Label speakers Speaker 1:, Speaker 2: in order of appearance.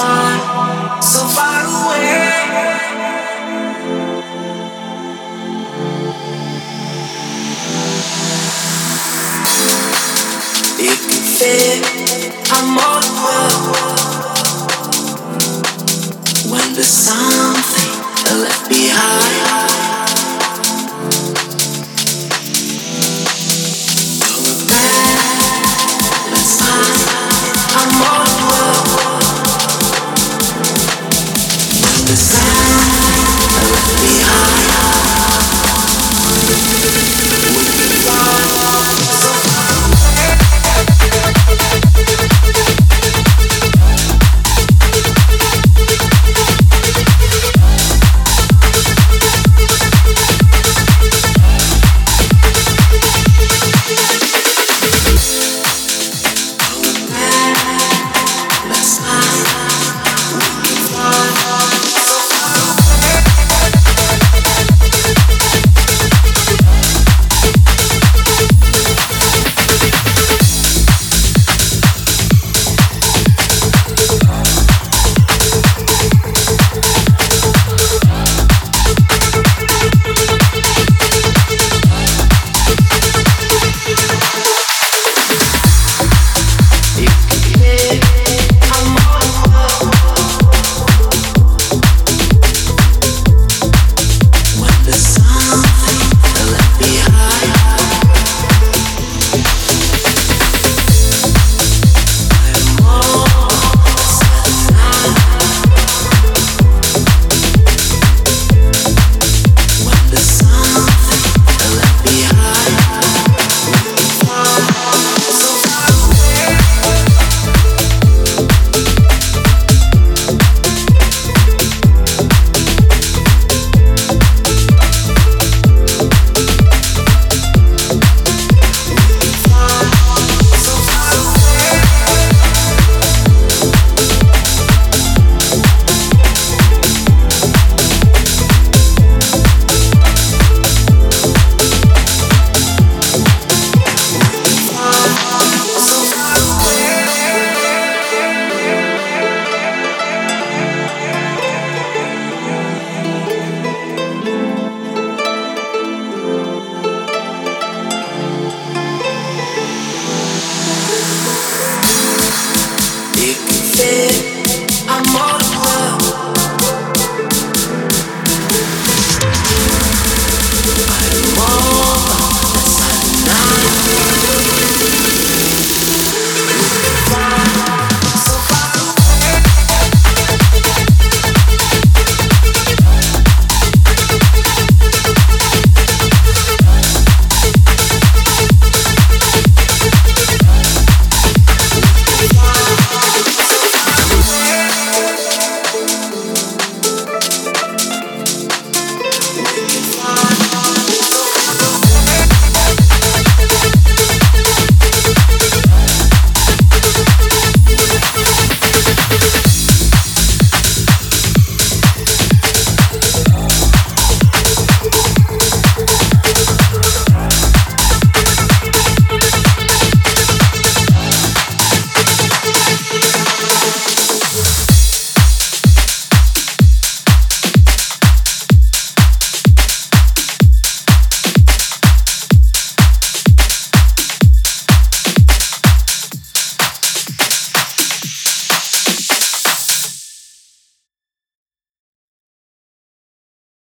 Speaker 1: far, so far away. It can feel I'm all the when there's something left behind. the sound left behind.